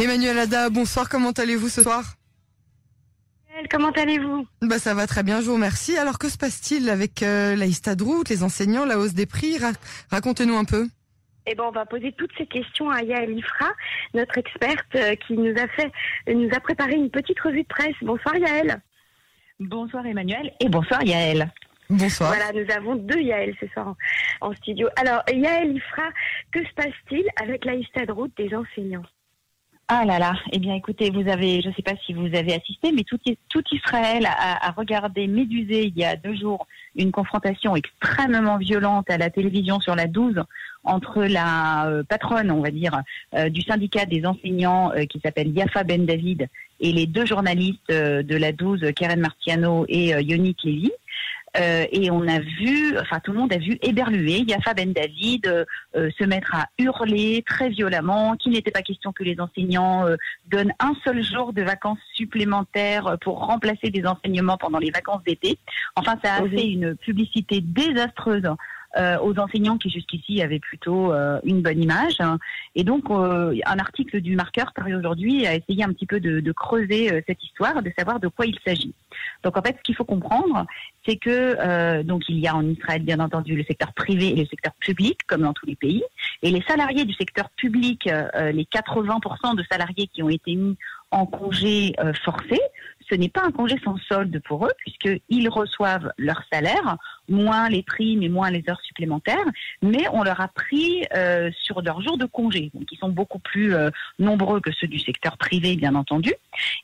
Emmanuel Ada, bonsoir, comment allez-vous ce soir? Comment allez-vous? Bah, Ça va très bien, je vous remercie. Alors que se passe-t-il avec euh, la route, les enseignants, la hausse des prix? Racontez-nous un peu. Eh ben, on va poser toutes ces questions à Yael Ifra, notre experte euh, qui nous a fait, nous a préparé une petite revue de presse. Bonsoir Yael. Bonsoir Emmanuel et bonsoir Yael. Bonsoir. Voilà, nous avons deux Yael ce soir en, studio. Alors, Yael Ifra, que se passe-t-il avec la route des enseignants? Ah là là, eh bien écoutez, vous avez, je ne sais pas si vous avez assisté, mais tout, tout Israël a, regardé médusé il y a deux jours une confrontation extrêmement violente à la télévision sur la 12 entre la euh, patronne, on va dire, euh, du syndicat des enseignants euh, qui s'appelle Yafa Ben David et les deux journalistes de la 12, Karen Martiano et Yonick Lévy. Euh, et on a vu, enfin tout le monde a vu éberluer Yafa Ben David euh, euh, se mettre à hurler très violemment, qu'il n'était pas question que les enseignants donnent un seul jour de vacances supplémentaires pour remplacer des enseignements pendant les vacances d'été. Enfin, ça a fait une publicité désastreuse euh, aux enseignants qui jusqu'ici avaient plutôt euh, une bonne image. Et donc, euh, un article du Marqueur paru aujourd'hui a essayé un petit peu de, de creuser cette histoire, de savoir de quoi il s'agit. Donc, en fait, ce qu'il faut comprendre, c'est que donc il y a en Israël, bien entendu, le secteur privé et le secteur public, comme dans tous les pays. Et les salariés du secteur public, les 80% de salariés qui ont été mis en congé forcé, ce n'est pas un congé sans solde pour eux, puisqu'ils reçoivent leur salaire, moins les primes et moins les heures supplémentaires, mais on leur a pris euh, sur leurs jours de congé, donc ils sont beaucoup plus euh, nombreux que ceux du secteur privé, bien entendu,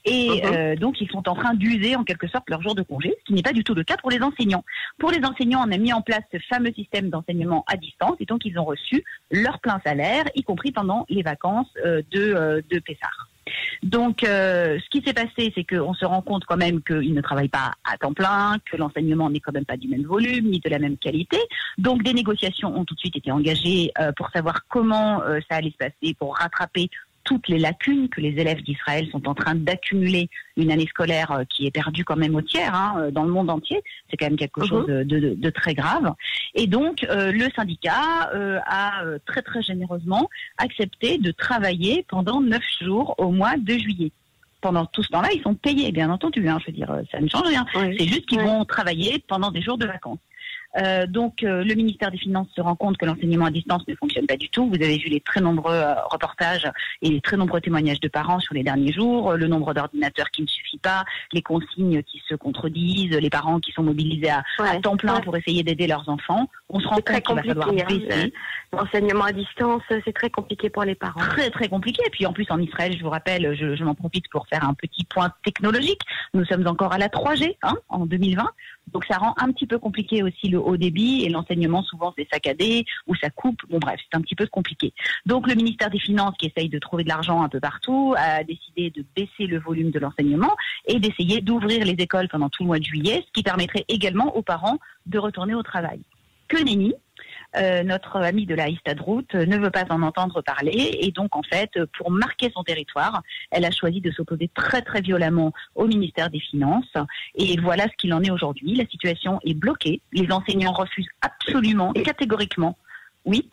et uh-huh. euh, donc ils sont en train d'user en quelque sorte leurs jours de congé, ce qui n'est pas du tout le cas pour les enseignants. Pour les enseignants, on a mis en place ce fameux système d'enseignement à distance, et donc ils ont reçu leur plein salaire, y compris pendant les vacances de, de Pessard. Donc, euh, ce qui s'est passé, c'est qu'on se rend compte quand même qu'ils ne travaillent pas à temps plein, que l'enseignement n'est quand même pas du même volume ni de la même qualité. Donc, des négociations ont tout de suite été engagées euh, pour savoir comment euh, ça allait se passer, pour rattraper toutes les lacunes que les élèves d'Israël sont en train d'accumuler une année scolaire euh, qui est perdue quand même au tiers hein, euh, dans le monde entier. C'est quand même quelque mhm. chose de, très grave. Et donc euh, le syndicat a très très généreusement accepté de travailler pendant neuf jours au mois de juillet pendant tout ce temps-là, ils sont payés, bien entendu. Hein, je veux dire, ça ne change rien. C'est juste qu'ils vont travailler pendant des jours de vacances. Euh, donc euh, le ministère des Finances se rend compte que l'enseignement à distance ne fonctionne pas du tout. Vous avez vu les très nombreux euh, reportages et les très nombreux témoignages de parents sur les derniers jours, le nombre d'ordinateurs qui ne suffit pas, les consignes qui se contredisent, les parents qui sont mobilisés à, temps plein pour essayer d'aider leurs enfants. On se rend compte qu'il va falloir hein. baisser. L'enseignement à distance, c'est très compliqué pour les parents. Très très compliqué. Et puis en plus en Israël, je vous rappelle, je, je m'en profite pour faire un petit point technologique. Nous sommes encore à la 3G hein, en 2020. Donc ça rend un petit peu compliqué aussi le haut débit et l'enseignement souvent c'est saccadé ou ça coupe. Bon bref, c'est un petit peu compliqué. Donc le ministère des Finances qui essaye de trouver de l'argent un peu partout a décidé de baisser le volume de l'enseignement et d'essayer d'ouvrir les écoles pendant tout le mois de juillet, ce qui permettrait également aux parents de retourner au travail. Que nenni, euh, notre ami de la Histadroute ne veut pas en entendre parler et donc en fait, pour marquer son territoire, elle a choisi de s'opposer très très violemment au ministère des Finances et voilà ce qu'il en est aujourd'hui. La situation est bloquée. Les enseignants refusent absolument et catégoriquement, oui,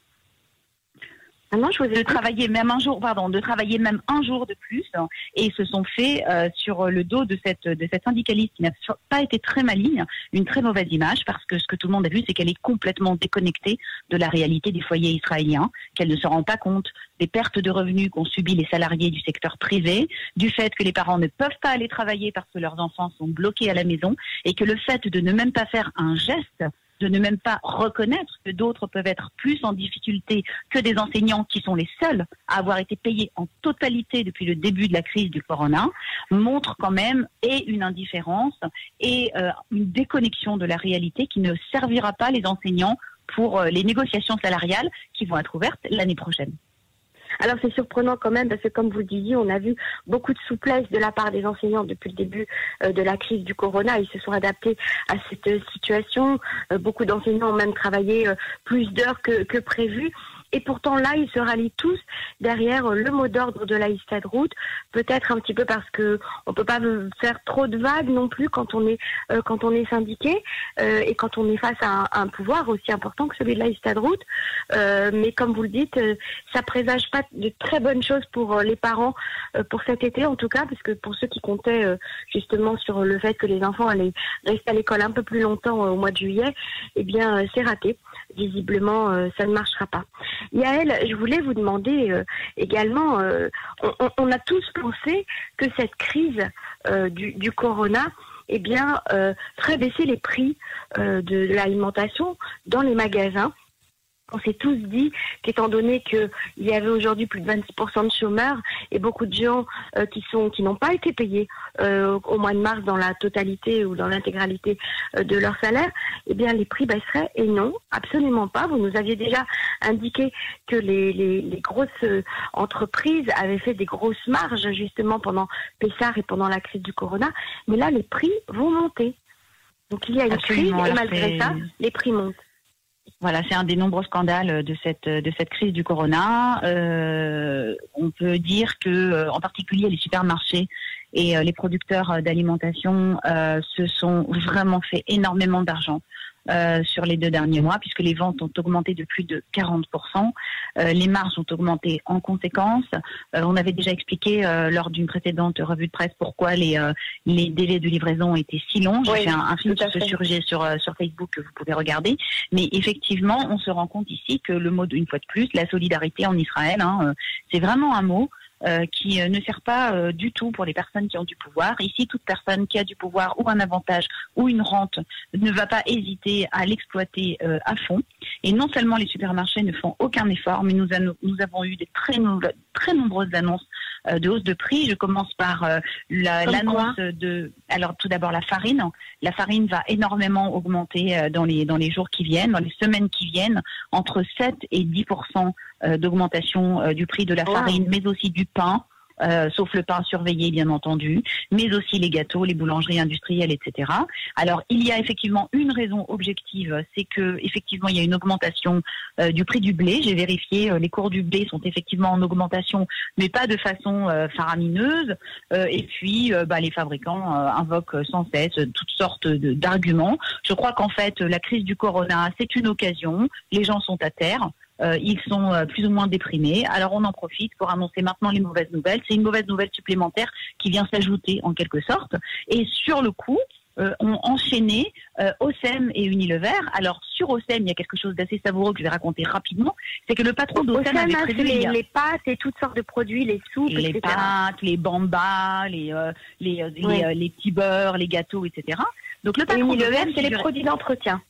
non, je de travailler même un jour, pardon, de travailler même un jour de plus, et se sont faits euh, sur le dos de cette de cette syndicaliste qui n'a pas été très maligne, une très mauvaise image parce que ce que tout le monde a vu, c'est qu'elle est complètement déconnectée de la réalité des foyers israéliens, qu'elle ne se rend pas compte des pertes de revenus qu'ont subi les salariés du secteur privé, du fait que les parents ne peuvent pas aller travailler parce que leurs enfants sont bloqués à la maison, et que le fait de ne même pas faire un geste de ne même pas reconnaître que d'autres peuvent être plus en difficulté que des enseignants qui sont les seuls à avoir été payés en totalité depuis le début de la crise du corona, montre quand même et une indifférence et euh, une déconnexion de la réalité qui ne servira pas les enseignants pour euh, les négociations salariales qui vont être ouvertes l'année prochaine. Alors c'est surprenant quand même parce que comme vous le disiez, on a vu beaucoup de souplesse de la part des enseignants depuis le début euh, de la crise du corona. Ils se sont adaptés à cette situation. Euh, beaucoup d'enseignants ont même travaillé euh, plus d'heures que, que prévu. Et pourtant là, ils se rallient tous derrière le mot d'ordre de la de route. Peut-être un petit peu parce que on peut pas faire trop de vagues non plus quand on est euh, quand on est syndiqué euh, et quand on est face à un, pouvoir aussi important que celui de la de route. Euh, mais comme vous le dites, ça présage pas de très bonnes choses pour les parents pour cet été en tout cas, parce que pour ceux qui comptaient justement sur le fait que les enfants allaient rester à l'école un peu plus longtemps au mois de juillet, eh bien c'est raté visiblement, euh, ça ne marchera pas. Yael, je voulais vous demander euh, également, euh, on, a tous pensé que cette crise du, du, corona, eh bien, ferait baisser les prix de l'alimentation dans les magasins on s'est tous dit qu'étant donné qu'il y avait aujourd'hui plus de 26% de chômeurs et beaucoup de gens euh, qui sont qui n'ont pas été payés euh, au mois de mars dans la totalité ou dans l'intégralité euh, de leur salaire, eh bien les prix baisseraient et non, absolument pas. Vous nous aviez déjà indiqué que les, les, grosses entreprises avaient fait des grosses marges justement pendant Pessard et pendant la crise du corona, mais là les prix vont monter. Donc il y a une crise et malgré ça, les prix montent. Voilà, c'est un des nombreux scandales de cette de cette crise du corona. Euh, on peut dire que, euh, en particulier, les supermarchés et euh, les producteurs d'alimentation se sont vraiment fait énormément d'argent euh, sur les deux derniers mois, puisque les ventes ont augmenté de plus de 40%. Euh, les marges ont augmenté en conséquence. Euh, on avait déjà expliqué lors d'une précédente revue de presse pourquoi les, les délais de livraison étaient si longs. J'ai fait un, film sur ce sujet sur, sur Facebook que vous pouvez regarder. Mais effectivement, on se rend compte ici que le mot, une fois de plus, la solidarité en Israël, hein, c'est vraiment un mot euh, qui euh, ne sert pas euh, du tout pour les personnes qui ont du pouvoir. Ici, toute personne qui a du pouvoir ou un avantage ou une rente ne va pas hésiter à l'exploiter à fond. Et non seulement les supermarchés ne font aucun effort, mais nous, nous avons eu des très, très nombreuses annonces de hausse de prix. Je commence par l'annonce de. Alors tout d'abord la farine. La farine va énormément augmenter dans les dans les jours qui viennent, dans les semaines qui viennent, entre 7 et 10% euh, d'augmentation euh, du prix de la farine, mais aussi du pain. Euh, sauf le pain surveillé bien entendu, mais aussi les gâteaux, les boulangeries industrielles, etc. Alors il y a effectivement une raison objective, c'est que effectivement il y a une augmentation du prix du blé. J'ai vérifié, les cours du blé sont effectivement en augmentation, mais pas de façon faramineuse. et puis bah, les fabricants invoquent sans cesse toutes sortes d'arguments. Je crois qu'en fait la crise du corona c'est une occasion. Les gens sont à terre. Euh, ils sont euh, plus ou moins déprimés. Alors on en profite pour annoncer maintenant les mauvaises nouvelles. C'est une mauvaise nouvelle supplémentaire qui vient s'ajouter en quelque sorte. Et sur le coup, euh, ont enchaîné euh, OSEM et Unilever. Alors sur OSEM, il y a quelque chose d'assez savoureux que je vais raconter rapidement. C'est que le patron d'OSEM avait prévu les, les, pâtes et toutes sortes de produits, les soupes, les pâtes, les bambas, les les, les, petits beurres, les gâteaux, etc. Donc le patron Unilever, c'est les produits d'entretien.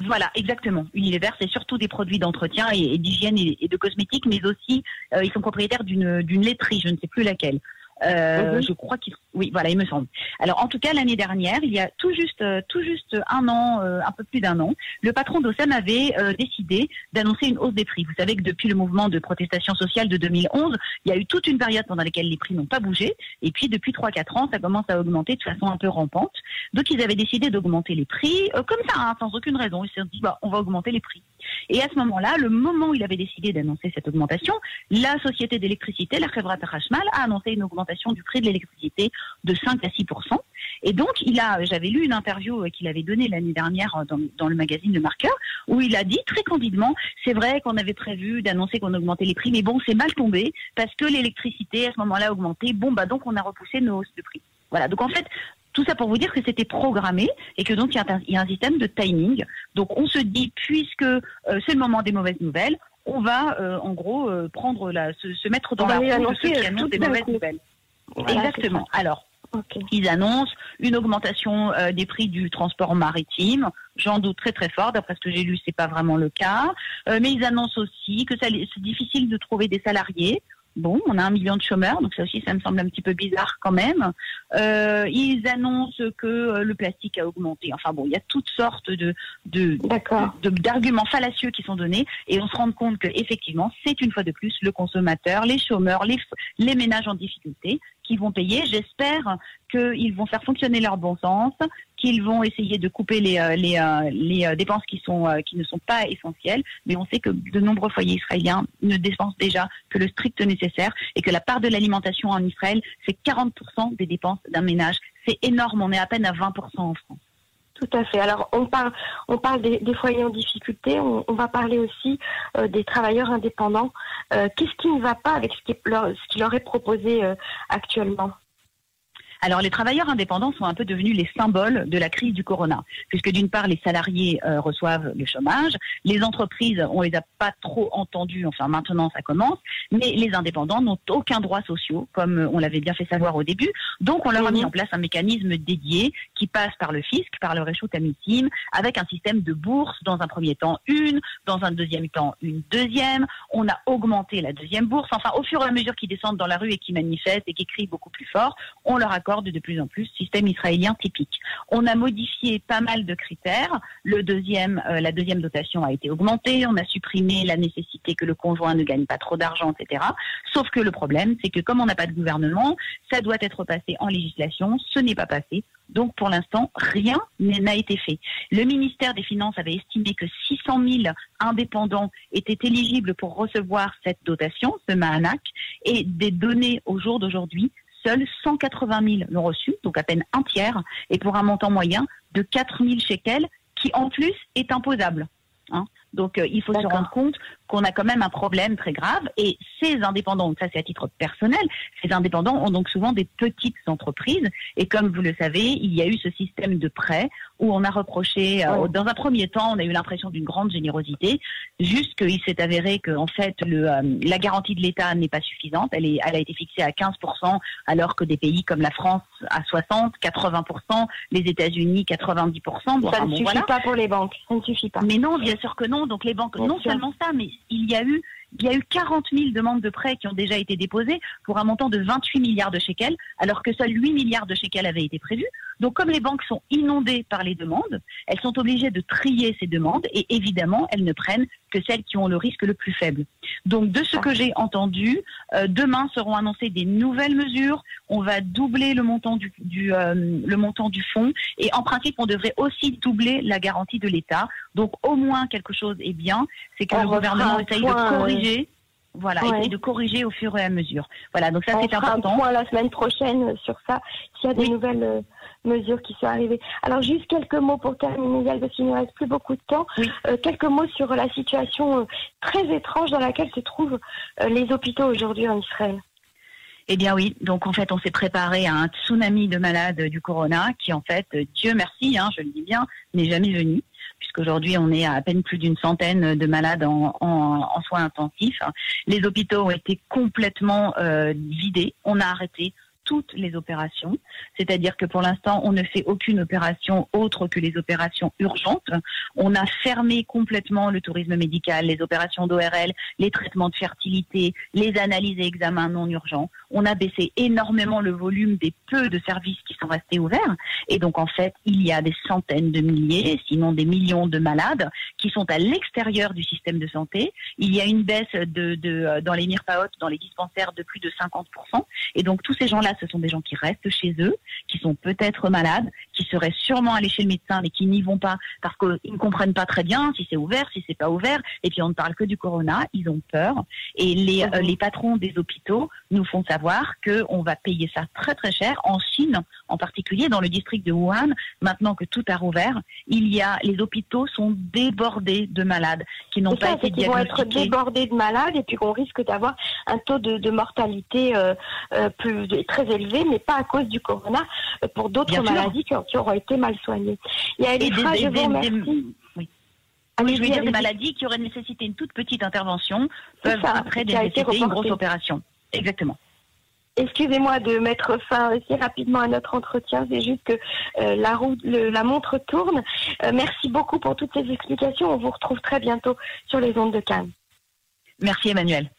Voilà, exactement. Unilever, c'est surtout des produits d'entretien et, d'hygiène et, de cosmétiques, mais aussi euh, ils sont propriétaires d'une laiterie, je ne sais plus laquelle. Euh, mhm. Je crois qu'il, oui, voilà, il me semble. Alors, en tout cas, l'année dernière, il y a tout juste, euh, tout juste un an, euh, un peu plus d'un an, le patron d'OSEM avait décidé d'annoncer une hausse des prix. Vous savez que depuis le mouvement de protestation sociale de 2011, il y a eu toute une période pendant laquelle les prix n'ont pas bougé, et puis depuis 3-4 ans, ça commence à augmenter de façon un peu rampante. Donc, ils avaient décidé d'augmenter les prix comme ça, hein, sans aucune raison. Ils se sont dit, bah, on va augmenter les prix. Et à ce moment-là, le moment où il avait décidé d'annoncer cette augmentation, la société d'électricité, la Khevrat Hashmal, a annoncé une augmentation du prix de l'électricité de 5 à 6% et donc, il a, j'avais lu une interview qu'il avait donnée l'année dernière dans, le magazine Le Marqueur, où il a dit très candidement, c'est vrai qu'on avait prévu d'annoncer qu'on augmentait les prix, mais bon, c'est mal tombé parce que l'électricité à ce moment-là a augmenté. Bon, bah donc on a repoussé nos hausses de prix. Voilà. Donc en fait, tout ça pour vous dire que c'était programmé et que donc il y, a un, système de timing. Donc on se dit, puisque euh, c'est le moment des mauvaises nouvelles, on va euh, en gros euh, prendre la, se, mettre dans la roue de ceux qui annoncent des mauvaises nouvelles. Exactement. Alors, ils annoncent une augmentation des prix du transport maritime. J'en doute très très fort. D'après ce que j'ai lu, c'est pas vraiment le cas. mais ils annoncent aussi que c'est difficile de trouver des salariés. Bon, on a un million de chômeurs, donc ça aussi, ça me semble un petit peu bizarre quand même. Euh, ils annoncent que euh, le plastique a augmenté. Enfin bon, il y a toutes sortes de d'arguments fallacieux qui sont donnés, et on se rend compte que effectivement, c'est une fois de plus le consommateur, les chômeurs, les les ménages en difficulté qui vont payer. J'espère qu'ils vont faire fonctionner leur bon sens, qu'ils vont essayer de couper les, les, les dépenses qui, ne sont pas essentielles. Mais on sait que de nombreux foyers israéliens ne dépensent déjà que le strict nécessaire et que la part de l'alimentation en Israël, c'est 40% des dépenses d'un ménage. C'est énorme, on est à peine à 20% en France. Tout à fait. Alors on parle, des, foyers en difficulté. On, va parler aussi euh, des travailleurs indépendants. Euh, qu'est-ce qui ne va pas avec ce qui, leur, est proposé euh, actuellement? Alors les travailleurs indépendants sont un peu devenus les symboles de la crise du corona, puisque d'une part les salariés euh, reçoivent le chômage, les entreprises on les a pas trop entendus, enfin maintenant ça commence, mais les indépendants n'ont aucun droit social, comme on l'avait bien fait savoir au début. Donc on leur a mis en place un mécanisme dédié qui passe par le fisc, par le réchute amitim, avec un système de bourse dans un premier temps une, dans un deuxième temps une deuxième. On a augmenté la deuxième bourse. Enfin au fur et à mesure qu'ils descendent dans la rue et qu'ils manifestent et qu'ils crient beaucoup plus fort, on leur de plus en plus système israélien typique. On a modifié pas mal de critères. Le deuxième, euh, la deuxième dotation a été augmentée. On a supprimé la nécessité que le conjoint ne gagne pas trop d'argent, etc. Sauf que le problème, c'est que comme on n'a pas de gouvernement, ça doit être passé en législation. Ce n'est pas passé. Donc pour l'instant, rien n'a été fait. Le ministère des Finances avait estimé que 600 000 indépendants étaient éligibles pour recevoir cette dotation, ce Mahanak, et des données au jour d'aujourd'hui, seuls 180 000 l'ont reçu, donc à peine un tiers, et pour un montant moyen de 4 000 shekels, qui en plus est imposable. Hein. Donc euh, il faut se rendre compte qu'on a quand même un problème très grave. Et ces indépendants, ça c'est à titre personnel, ces indépendants ont donc souvent des petites entreprises. Et comme vous le savez, il y a eu ce système de prêt où on a reproché, euh, dans un premier temps, on a eu l'impression d'une grande générosité, juste qu'il s'est avéré que en fait le, euh, la garantie de l'État n'est pas suffisante. Elle, est, elle a été fixée à 15%, alors que des pays comme la France à 60, 80%, les États-Unis 90%. Bon, ça ne suffit pas pour les banques. Ça ne suffit pas. Mais non, bien sûr que non. Donc les banques, non seulement ça, mais il y a eu il y a eu 40 000 demandes de prêts qui ont déjà été déposées pour un montant de 28 milliards de shekels, alors que seuls 8 milliards de shekels avaient été prévus. Donc, comme les banques sont inondées par les demandes, elles sont obligées de trier ces demandes et évidemment, elles ne prennent que celles qui ont le risque le plus faible. Donc, de ce que j'ai entendu, euh, demain seront annoncées des nouvelles mesures. On va doubler le montant du, euh, le montant du fonds et en principe, on devrait aussi doubler la garantie de l'État. Donc, au moins quelque chose est bien, c'est que le gouvernement essaye de corriger. Voilà, essaye de corriger au fur et à mesure. Voilà, donc ça c'est important. Un point la semaine prochaine sur ça, s'il y a des nouvelles euh, mesures qui sont arrivées. Alors juste quelques mots pour terminer, parce qu'il ne reste plus beaucoup de temps. Euh, quelques mots sur la situation euh, très étrange dans laquelle se trouvent les hôpitaux aujourd'hui en Israël. Eh bien oui, donc en fait on s'est préparé à un tsunami de malades du corona qui en fait, Dieu merci, hein, je le dis bien, n'est jamais venu puisqu'aujourd'hui on est à peine plus d'une centaine de malades en, soins intensifs. Les hôpitaux ont été complètement euh, vidés. On a arrêté toutes les opérations. C'est-à-dire que pour l'instant, on ne fait aucune opération autre que les opérations urgentes. On a fermé complètement le tourisme médical, les opérations d'ORL, les traitements de fertilité, les analyses et examens non urgents. On a baissé énormément le volume des peu de services qui sont restés ouverts. Et donc, en fait, il y a des centaines de milliers, sinon des millions de malades qui sont à l'extérieur du système de santé. Il y a une baisse de, de dans les MIRPAOT, dans les dispensaires de plus de 50%. Et donc, tous ces gens-là ce sont des gens qui restent chez eux, qui sont peut-être malades, seraient sûrement allés chez le médecin, mais qui n'y vont pas parce qu'ils ne comprennent pas très bien si c'est ouvert, si c'est pas ouvert. Et puis on ne parle que du corona, ils ont peur. Et les, euh, les patrons des hôpitaux nous font savoir qu'on va payer ça très très cher. En Chine, en particulier dans le district de Wuhan, maintenant que tout a rouvert, il y a les hôpitaux sont débordés de malades qui n'ont pas été diagnostiqués. Ils vont être débordés de malades et puis qu'on risque d'avoir un taux de, mortalité euh, euh, plus très élevé, mais pas à cause du corona, pour d'autres maladies qui, auront été mal soignées. Il y a des, je vous remercie. oui. je veux dire des maladies qui auraient nécessité une toute petite intervention peuvent après nécessiter une grosse opération. Exactement. Excusez-moi de mettre fin aussi rapidement à notre entretien, c'est juste que euh, la, route, la montre tourne. Euh, merci beaucoup pour toutes ces explications. On vous retrouve très bientôt sur les ondes de Cannes. Merci Emmanuel.